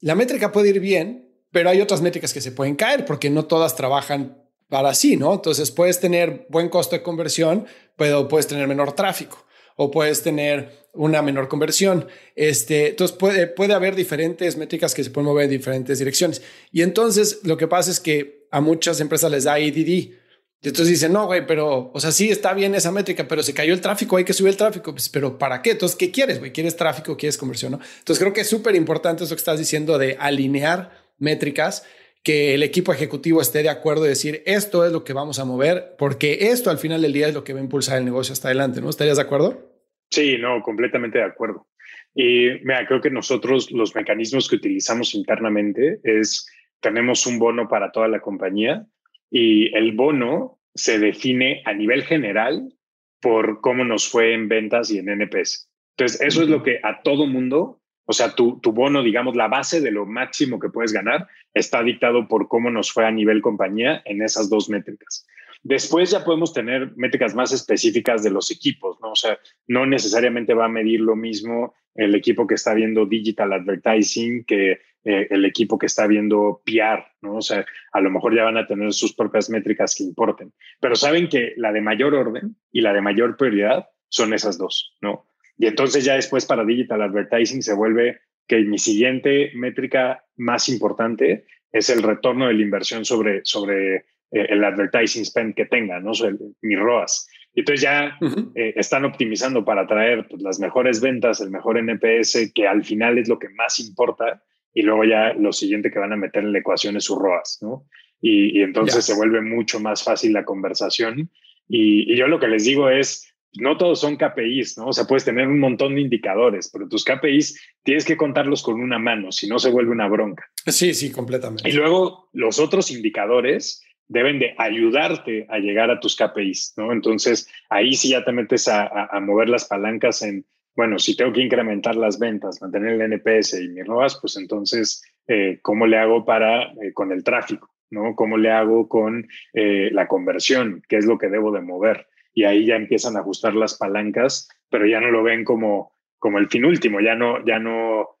la métrica puede ir bien, pero hay otras métricas que se pueden caer porque no todas trabajan para sí, ¿no? Entonces puedes tener buen costo de conversión, pero puedes tener menor tráfico o puedes tener una menor conversión. Este, entonces puede, puede haber diferentes métricas que se pueden mover en diferentes direcciones. Y entonces lo que pasa es que a muchas empresas les da IDD y entonces dicen, no, güey, pero, o sea, sí está bien esa métrica, pero se cayó el tráfico, hay que subir el tráfico. Pues, pero ¿para qué? Entonces, ¿qué quieres, güey? ¿Quieres tráfico? ¿Quieres conversión? ¿no? Entonces, creo que es súper importante eso que estás diciendo de alinear métricas, que el equipo ejecutivo esté de acuerdo y decir, esto es lo que vamos a mover, porque esto al final del día es lo que va a impulsar el negocio hasta adelante, ¿no? ¿Estarías de acuerdo? Sí, no, completamente de acuerdo. Y mira, creo que nosotros los mecanismos que utilizamos internamente es, tenemos un bono para toda la compañía y el bono se define a nivel general por cómo nos fue en ventas y en NPS. Entonces, eso es lo que a todo mundo, o sea, tu, tu bono, digamos, la base de lo máximo que puedes ganar está dictado por cómo nos fue a nivel compañía en esas dos métricas. Después ya podemos tener métricas más específicas de los equipos, ¿no? O sea, no necesariamente va a medir lo mismo el equipo que está viendo digital advertising que eh, el equipo que está viendo PR, ¿no? O sea, a lo mejor ya van a tener sus propias métricas que importen, pero saben que la de mayor orden y la de mayor prioridad son esas dos, ¿no? Y entonces ya después para digital advertising se vuelve que mi siguiente métrica más importante es el retorno de la inversión sobre, sobre eh, el advertising spend que tenga, ¿no? O mi ROAS. Entonces ya eh, están optimizando para traer pues, las mejores ventas, el mejor NPS, que al final es lo que más importa, y luego ya lo siguiente que van a meter en la ecuación es su ROAS, ¿no? Y, entonces se vuelve mucho más fácil la conversación. Y, y, yo lo que les digo es, no todos son KPIs, ¿no? O sea, puedes tener un montón de indicadores, pero tus KPIs tienes que contarlos con una mano, si no se vuelve una bronca. Sí, sí, completamente. Y luego los otros indicadores, deben de ayudarte a llegar a tus KPIs, ¿no? Entonces, ahí sí ya te metes a, mover las palancas en, bueno, si tengo que incrementar las ventas, mantener el NPS y mi ROAS, pues entonces, eh, ¿cómo le hago para, eh, con el tráfico, ¿no? ¿Cómo le hago con eh, la conversión? ¿Qué es lo que debo de mover? Y ahí ya empiezan a ajustar las palancas, pero ya no lo ven como, como el fin último, ya no, ya no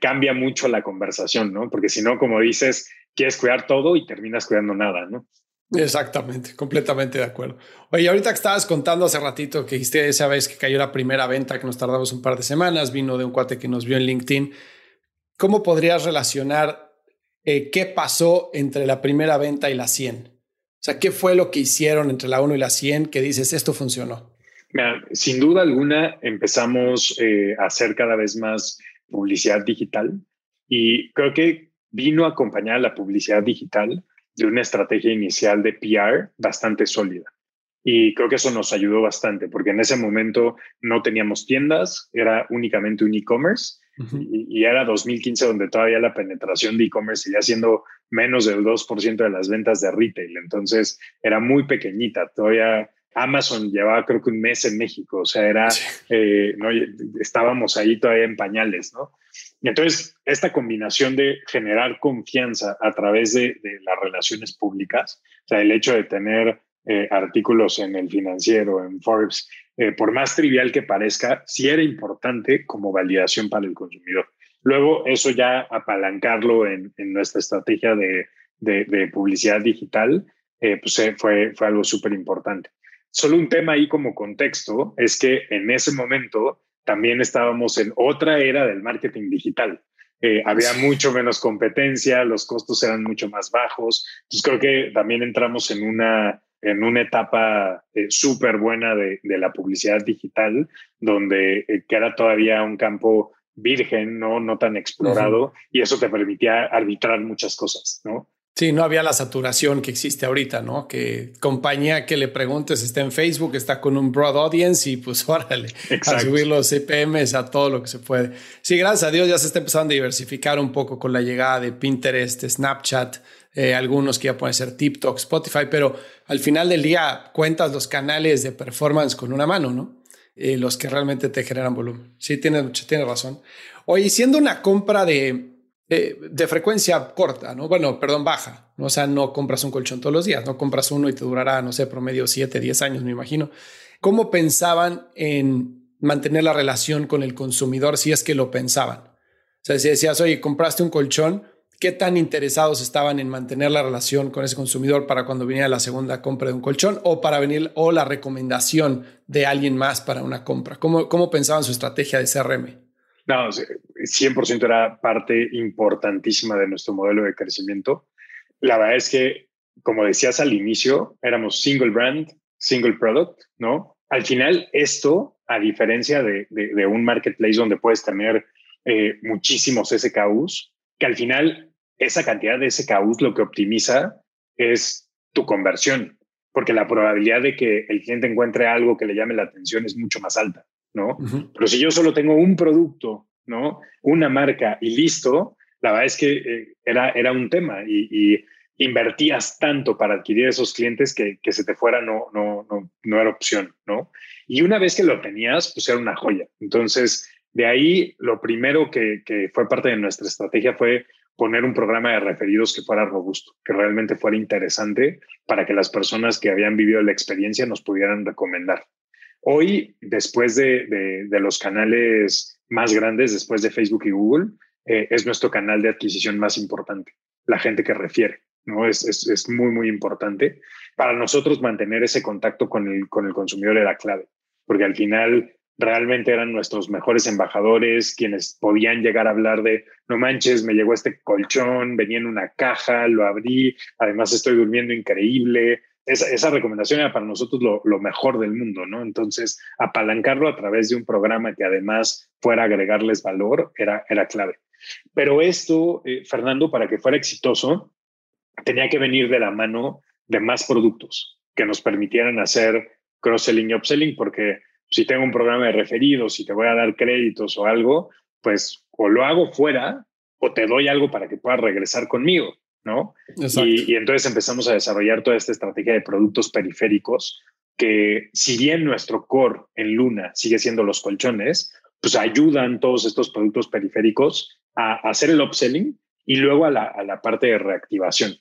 cambia mucho la conversación, ¿no? Porque si no, como dices, quieres cuidar todo y terminas cuidando nada, ¿no? Exactamente, completamente de acuerdo. Oye, ahorita que estabas contando hace ratito que dijiste esa vez que cayó la primera venta, que nos tardamos un par de semanas, vino de un cuate que nos vio en LinkedIn. ¿Cómo podrías relacionar eh, qué pasó entre la primera venta y la 100? O sea, ¿qué fue lo que hicieron entre la 1 y la 100 que dices, esto funcionó? sin duda alguna empezamos eh, a hacer cada vez más publicidad digital y creo que vino a acompañar la publicidad digital de una estrategia inicial de PR bastante sólida. Y creo que eso nos ayudó bastante, porque en ese momento no teníamos tiendas, era únicamente un e-commerce, y, era 2015 donde todavía la penetración de e-commerce seguía siendo menos del 2% de las ventas de retail, entonces era muy pequeñita, todavía Amazon llevaba creo que un mes en México, o sea, era, eh, no, estábamos ahí todavía en pañales, ¿no? Y entonces, esta combinación de generar confianza a través de, las relaciones públicas, o sea, el hecho de tener eh, artículos en el financiero, en Forbes, eh, por más trivial que parezca, sí era importante como validación para el consumidor. Luego, eso ya apalancarlo en, nuestra estrategia de, publicidad digital, pues fue, fue algo súper importante. Solo un tema ahí como contexto es que en ese momento también estábamos en otra era del marketing digital. Eh, había mucho menos competencia, los costos eran mucho más bajos. Entonces creo que también entramos en una, en una etapa eh, súper buena de, la publicidad digital, donde eh, era todavía un campo virgen, no, no tan explorado, y eso te permitía arbitrar muchas cosas, ¿no? Sí, no había la saturación que existe ahorita, ¿no? Que compañía que le preguntes está en Facebook, está con un broad audience y pues órale, a subir los CPMs a todo lo que se puede. Sí, gracias a Dios ya se está empezando a diversificar un poco con la llegada de Pinterest, Snapchat, eh, algunos que ya pueden ser TikTok, Spotify, pero al final del día cuentas los canales de performance con una mano, ¿no? Eh, los que realmente te generan volumen. Sí, tienes, tienes razón. Oye, siendo una compra de eh, de frecuencia corta, ¿no? Bueno, perdón, baja. ¿no? O sea, no compras un colchón todos los días, no compras uno y te durará, no sé, promedio 7, 10 años, me imagino. ¿cómo pensaban en mantener la relación con el consumidor si es que lo pensaban? O sea, si decías, oye, compraste un colchón, ¿qué tan interesados estaban en mantener la relación con ese consumidor para cuando viniera la segunda compra de un colchón o para venir o la recomendación de alguien más para una compra? ¿Cómo, cómo pensaban su estrategia de CRM? No, 100% era parte importantísima de nuestro modelo de crecimiento. La verdad es que, como decías al inicio, éramos single brand, single product, ¿no? Al final, esto, a diferencia de, un marketplace donde puedes tener eh, muchísimos SKUs, que al final esa cantidad de SKUs lo que optimiza es tu conversión, porque la probabilidad de que el cliente encuentre algo que le llame la atención es mucho más alta, ¿no? Pero si yo solo tengo un producto, ¿no? Una marca y listo, la verdad es que eh, era, era un tema y, invertías tanto para adquirir esos clientes que, que se te fuera no, no, no, no era opción, ¿no? Y una vez que lo tenías, pues era una joya. Entonces, de ahí, lo primero que, que fue parte de nuestra estrategia fue poner un programa de referidos que fuera robusto, que realmente fuera interesante para que las personas que habían vivido la experiencia nos pudieran recomendar. Hoy, después de, los canales más grandes, después de Facebook y Google, eh, es nuestro canal de adquisición más importante, la gente que refiere. ¿no? Es, es, muy, muy importante. Para nosotros mantener ese contacto con el, con el consumidor era clave, porque al final realmente eran nuestros mejores embajadores, quienes podían llegar a hablar de, no manches, me llegó este colchón, venía en una caja, lo abrí, además estoy durmiendo increíble. Esa, recomendación era para nosotros lo, mejor del mundo, ¿no? Entonces, apalancarlo a través de un programa que además fuera agregarles valor era, era clave. Pero esto, eh, Fernando, para que fuera exitoso, tenía que venir de la mano de más productos que nos permitieran hacer cross-selling y upselling, porque si tengo un programa de referidos, si te voy a dar créditos o algo, pues o lo hago fuera o te doy algo para que puedas regresar conmigo, ¿no? Y, entonces empezamos a desarrollar toda esta estrategia de productos periféricos que si bien nuestro core en Luna sigue siendo los colchones, pues ayudan todos estos productos periféricos a, hacer el upselling y luego a la, a la parte de reactivación.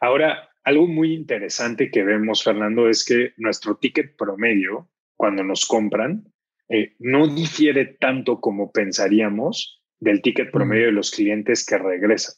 Ahora, algo muy interesante que vemos, Fernando, es que nuestro ticket promedio cuando nos compran, eh, no difiere tanto como pensaríamos del ticket promedio de los clientes que regresan.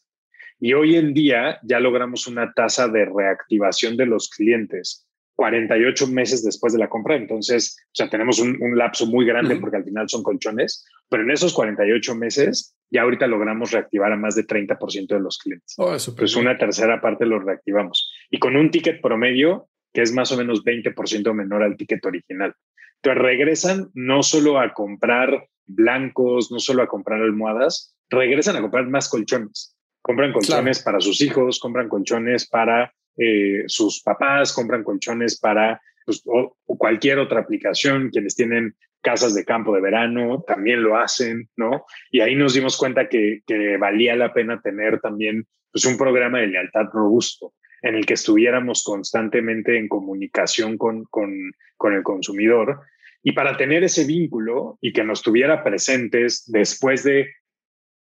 Y hoy en día ya logramos una tasa de reactivación de los clientes 48 meses después de la compra. Entonces, o sea, tenemos un, lapso muy grande porque al final son colchones, pero en esos 48 meses ya ahorita logramos reactivar a más de 30% de los clientes. Oh, pues una tercera parte lo reactivamos. Y con un ticket promedio que es más o menos 20% menor al ticket original. Entonces regresan no solo a comprar blancos, no solo a comprar almohadas, regresan a comprar más colchones. Compran colchones para sus hijos, compran colchones para eh, sus papás, compran colchones para pues, cualquier otra aplicación. Quienes tienen casas de campo de verano también lo hacen, ¿no? Y ahí nos dimos cuenta que, que valía la pena tener también pues, un programa de lealtad robusto en el que estuviéramos constantemente en comunicación con, con, con el consumidor. Y para tener ese vínculo y que nos tuviera presentes después de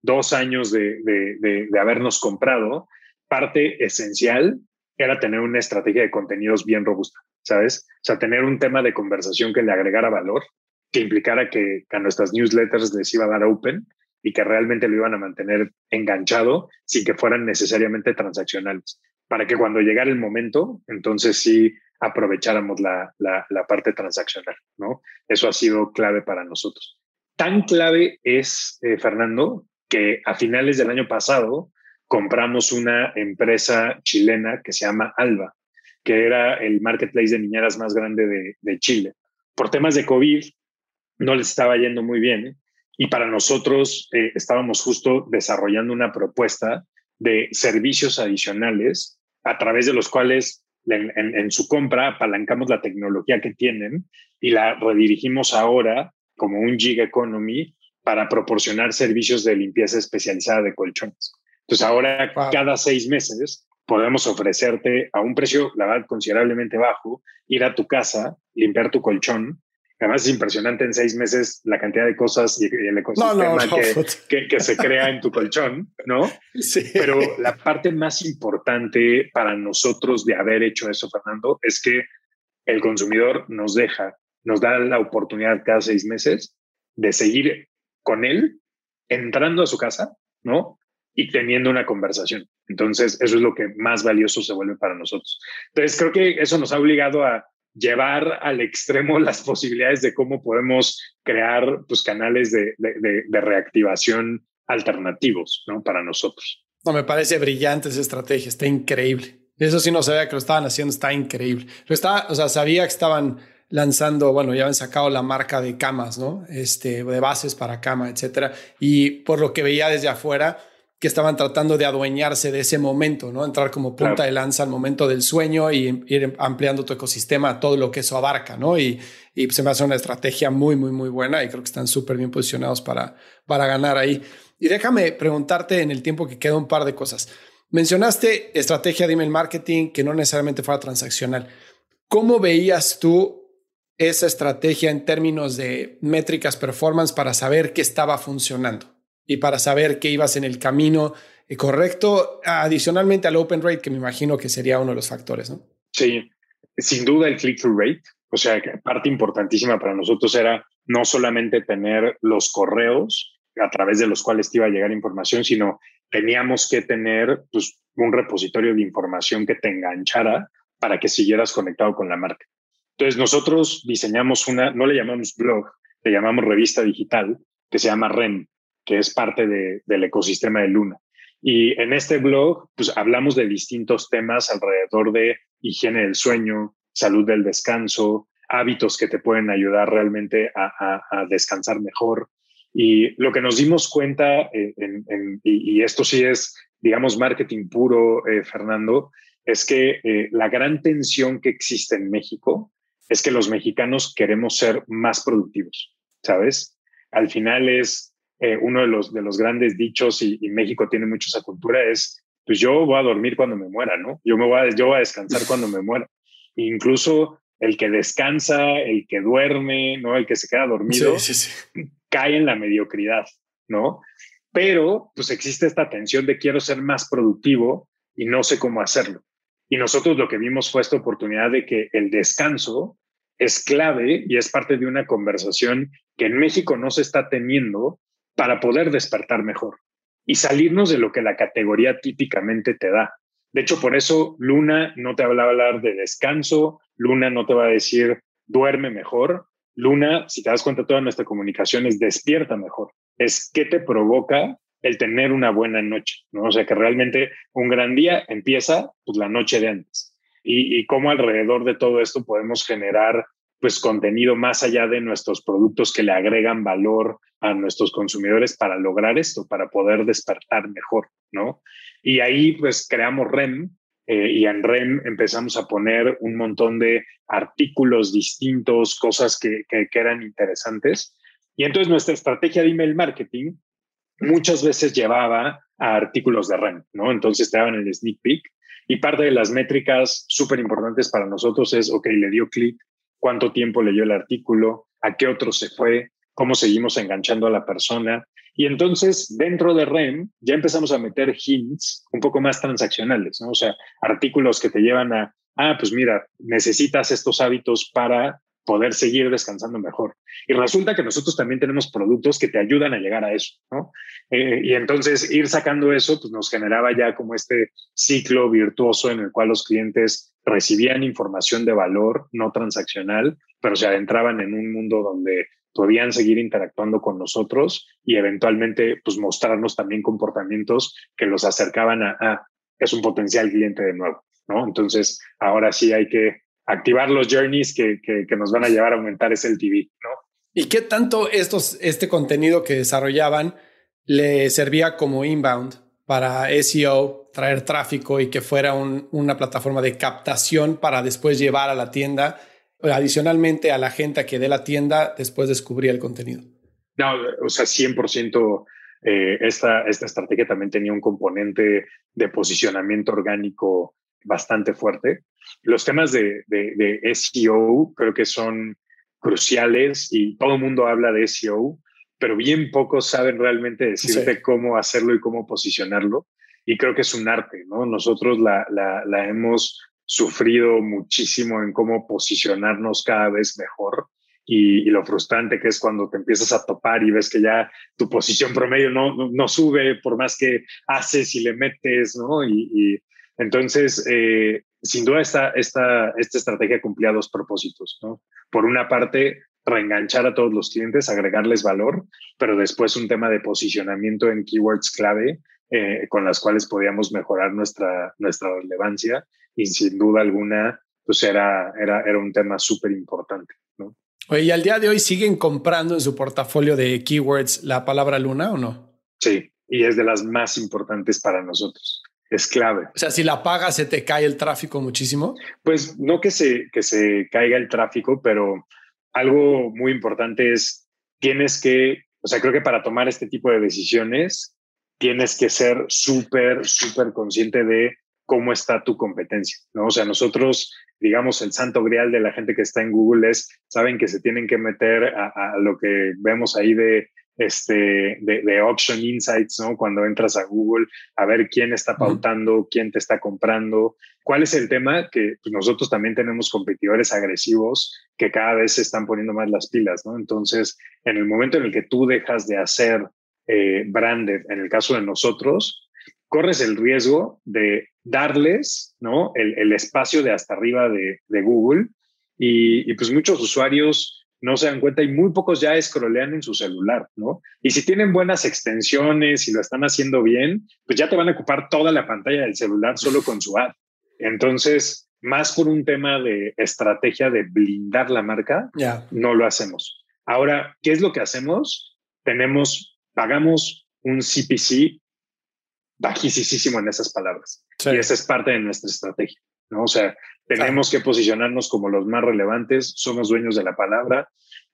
dos años de, de, de, habernos comprado, parte esencial era tener una estrategia de contenidos bien robusta, ¿sabes? O sea, tener un tema de conversación que le agregara valor, que implicara que a nuestras newsletters les iba a dar open y que realmente lo iban a mantener enganchado sin que fueran necesariamente transaccionales para que cuando llegara el momento, entonces sí aprovecháramos la, la, parte transaccional, ¿no? Eso ha sido clave para nosotros. Tan clave es, eh, Fernando, que a finales del año pasado compramos una empresa chilena que se llama Alba, que era el marketplace de niñeras más grande de, de Chile. Por temas de COVID, no les estaba yendo muy bien y para nosotros eh, estábamos justo desarrollando una propuesta de servicios adicionales a través de los cuales en, su compra apalancamos la tecnología que tienen y la redirigimos ahora como un gig economy para proporcionar servicios de limpieza especializada de colchones. Entonces ahora cada seis meses podemos ofrecerte a un precio, la verdad, considerablemente bajo, ir a tu casa, limpiar tu colchón Además es impresionante en seis meses la cantidad de cosas y, el ecosistema que, que, se crea en tu colchón, ¿no? Sí. Pero la parte más importante para nosotros de haber hecho eso, Fernando, es que el consumidor nos deja nos da la oportunidad cada seis meses de seguir con él, entrando a su casa, ¿no? Y teniendo una conversación. Entonces, eso es lo que más valioso se vuelve para nosotros. Entonces, creo que eso nos ha obligado a llevar al extremo las posibilidades de cómo podemos crear pues, canales de, de, reactivación alternativos ¿no? para nosotros. No, me parece brillante esa estrategia, está increíble. Eso sí no sabía que lo estaban haciendo, está increíble. Lo estaba, o sea, sabía que estaban lanzando, bueno, ya han sacado la marca de camas, ¿no? Este, de bases para cama, etcétera. Y por lo que veía desde afuera, que estaban tratando de adueñarse de ese momento, ¿no? Entrar como punta de lanza al momento del sueño y ir ampliando tu ecosistema a todo lo que eso abarca, ¿no? Y, y se me hace una estrategia muy, muy, muy buena y creo que están súper bien posicionados para, para ganar ahí. Y déjame preguntarte en el tiempo que queda un par de cosas. Mencionaste estrategia de email marketing que no necesariamente fuera transaccional. ¿Cómo veías tú esa estrategia en términos de métricas performance para saber qué estaba funcionando? Y para saber que ibas en el camino eh, correcto, adicionalmente al open rate, que me imagino que sería uno de los factores, ¿no? Sí, sin duda el click-through rate, o sea, parte importantísima para nosotros era no solamente tener los correos a través de los cuales te iba a llegar información, sino teníamos que tener pues, un repositorio de información que te enganchara para que siguieras conectado con la marca. Entonces nosotros diseñamos una, no le llamamos blog, le llamamos revista digital, que se llama REN, es parte del ecosistema de Luna. Y en este blog, pues hablamos de distintos temas alrededor de higiene del sueño, salud del descanso, hábitos que te pueden ayudar realmente a, descansar mejor. Y lo que nos dimos cuenta, eh, y, esto sí es, digamos, marketing puro, eh, Fernando, es que eh, la gran tensión que existe en México es que los mexicanos queremos ser más productivos, ¿sabes? Al final es eh, uno de los, de los grandes dichos, y, México tiene mucho esa cultura, es, pues yo voy a dormir cuando me muera, ¿no? Yo, me voy a, yo voy a descansar cuando me muera. incluso el que descansa, el que duerme, ¿no? El que se queda dormido, cae en la mediocridad, ¿no? Pero, pues existe esta tensión de quiero ser más productivo y no sé cómo hacerlo. Y nosotros lo que vimos fue esta oportunidad de que el descanso es clave y es parte de una conversación que en México no se está teniendo para poder despertar mejor y salirnos de lo que la categoría típicamente te da. De hecho, por eso Luna no te va a hablar de descanso, Luna no te va a decir duerme mejor, Luna, si te das cuenta, toda nuestra comunicación es despierta mejor, es qué te provoca el tener una buena noche, ¿no? O sea, que realmente un gran día empieza pues, la noche de antes. Y, y cómo alrededor de todo esto podemos generar pues contenido más allá de nuestros productos que le agregan valor a nuestros consumidores para lograr esto, para poder despertar mejor, ¿no? Y ahí pues creamos REM eh, y en REM empezamos a poner un montón de artículos distintos, cosas que, que, que eran interesantes. Y entonces nuestra estrategia de email marketing muchas veces llevaba a artículos de REM, ¿no? Entonces te daban el sneak peek y parte de las métricas súper importantes para nosotros es, ok, le dio clic, cuánto tiempo leyó el artículo, a qué otro se fue, cómo seguimos enganchando a la persona. Y entonces, dentro de REM, ya empezamos a meter hints un poco más transaccionales, ¿no? O sea, artículos que te llevan a, ah, pues mira, necesitas estos hábitos para poder seguir descansando mejor. Y resulta que nosotros también tenemos productos que te ayudan a llegar a eso, ¿no? Eh, y entonces ir sacando eso, pues nos generaba ya como este ciclo virtuoso en el cual los clientes recibían información de valor no transaccional, pero se adentraban en un mundo donde podían seguir interactuando con nosotros y eventualmente pues mostrarnos también comportamientos que los acercaban a, ah, es un potencial cliente de nuevo, ¿no? Entonces, ahora sí hay que activar los journeys que, que, nos van a llevar a aumentar ese LTV, ¿no? ¿Y qué tanto estos, este contenido que desarrollaban le servía como inbound para SEO, traer tráfico y que fuera una plataforma de captación para después llevar a la tienda, adicionalmente a la gente que dé la tienda después descubría el contenido? No, o sea, 100% eh, esta, esta estrategia también tenía un componente de posicionamiento orgánico bastante fuerte. Los temas de, de, SEO creo que son cruciales y todo el mundo habla de SEO, pero bien pocos saben realmente decirte cómo hacerlo y cómo posicionarlo. Y creo que es un arte, ¿no? Nosotros la, la, la hemos sufrido muchísimo en cómo posicionarnos cada vez mejor y, lo frustrante que es cuando te empiezas a topar y ves que ya tu posición promedio no, no, sube por más que haces y le metes, ¿no? Y, entonces, eh, sin duda, esta, esta, esta estrategia cumplía dos propósitos, ¿no? Por una parte, reenganchar a todos los clientes, agregarles valor, pero después un tema de posicionamiento en keywords clave eh, con las cuales podíamos mejorar nuestra, nuestra relevancia y sin duda alguna, pues era, era, era un tema súper importante, ¿no? Oye, ¿y al día de hoy siguen comprando en su portafolio de keywords la palabra luna o no? Sí, y es de las más importantes para nosotros. Es clave. O sea, si la pagas, ¿se te cae el tráfico muchísimo? Pues no que se, que se caiga el tráfico, pero algo muy importante es, tienes que, o sea, creo que para tomar este tipo de decisiones, tienes que ser súper, súper consciente de cómo está tu competencia, ¿no? O sea, nosotros, digamos, el santo grial de la gente que está en Google es, saben que se tienen que meter a, lo que vemos ahí de, este, de, Auction Insights, ¿no? Cuando entras a Google, a ver quién está pautando, quién te está comprando. ¿Cuál es el tema? Que pues, nosotros también tenemos competidores agresivos que cada vez se están poniendo más las pilas, ¿no? Entonces, en el momento en el que tú dejas de hacer eh, branded, en el caso de nosotros, corres el riesgo de darles ¿no? el, espacio de hasta arriba de, Google y, pues muchos usuarios no se dan cuenta y muy pocos ya escrolean en su celular, ¿no? Y si tienen buenas extensiones y lo están haciendo bien, pues ya te van a ocupar toda la pantalla del celular solo con su ad. Entonces, más por un tema de estrategia de blindar la marca, no lo hacemos. Ahora, ¿qué es lo que hacemos? Tenemos, pagamos un CPC bajísimo en esas palabras. Y esa es parte de nuestra estrategia, ¿no? O sea, tenemos que posicionarnos como los más relevantes, somos dueños de la palabra.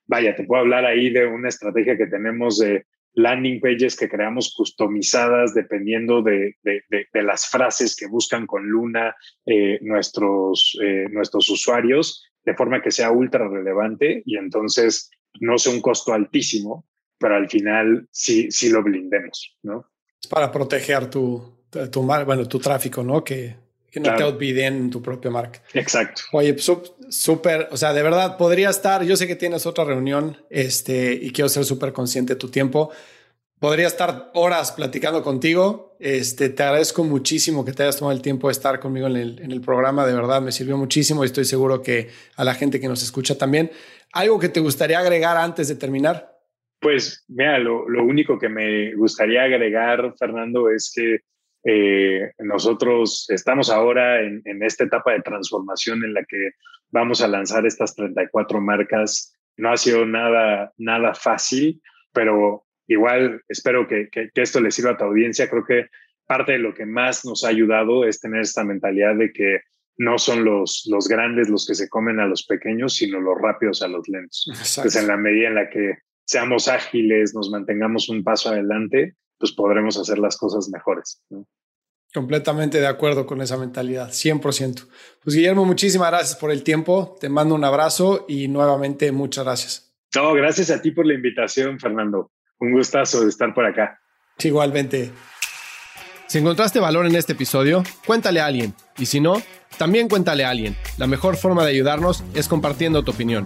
Vaya, te puedo hablar ahí de una estrategia que tenemos de landing pages que creamos customizadas dependiendo de, de, de, las frases que buscan con Luna eh, nuestros, eh, nuestros usuarios, de forma que sea ultra relevante y entonces no sea un costo altísimo, pero al final sí, sí lo blindemos, ¿no? para proteger tu, tu, bueno, tu tráfico, ¿no? Que, que no te olviden tu propia marca. Exacto. Oye, súper, o sea, de verdad podría estar, yo sé que tienes otra reunión este, y quiero ser súper consciente de tu tiempo. Podría estar horas platicando contigo. Este, te agradezco muchísimo que te hayas tomado el tiempo de estar conmigo en el, en el programa. De verdad, me sirvió muchísimo y estoy seguro que a la gente que nos escucha también. ¿Algo que te gustaría agregar antes de terminar? Pues mira, lo, único que me gustaría agregar, Fernando, es que eh, nosotros estamos ahora en, esta etapa de transformación en la que vamos a lanzar estas 34 marcas. No ha sido nada, nada fácil, pero igual espero que, que, esto le sirva a tu audiencia. Creo que parte de lo que más nos ha ayudado es tener esta mentalidad de que no son los, los grandes los que se comen a los pequeños, sino los rápidos a los lentos. Entonces, en la medida en la que seamos ágiles, nos mantengamos un paso adelante, pues podremos hacer las cosas mejores. Completamente de acuerdo con esa mentalidad, 100%. Pues Guillermo, muchísimas gracias por el tiempo, te mando un abrazo y nuevamente muchas gracias. No, gracias a ti por la invitación, Fernando. Un gustazo de estar por acá. Igualmente. Si encontraste valor en este episodio, cuéntale a alguien. Y si no, también cuéntale a alguien. La mejor forma de ayudarnos es compartiendo tu opinión.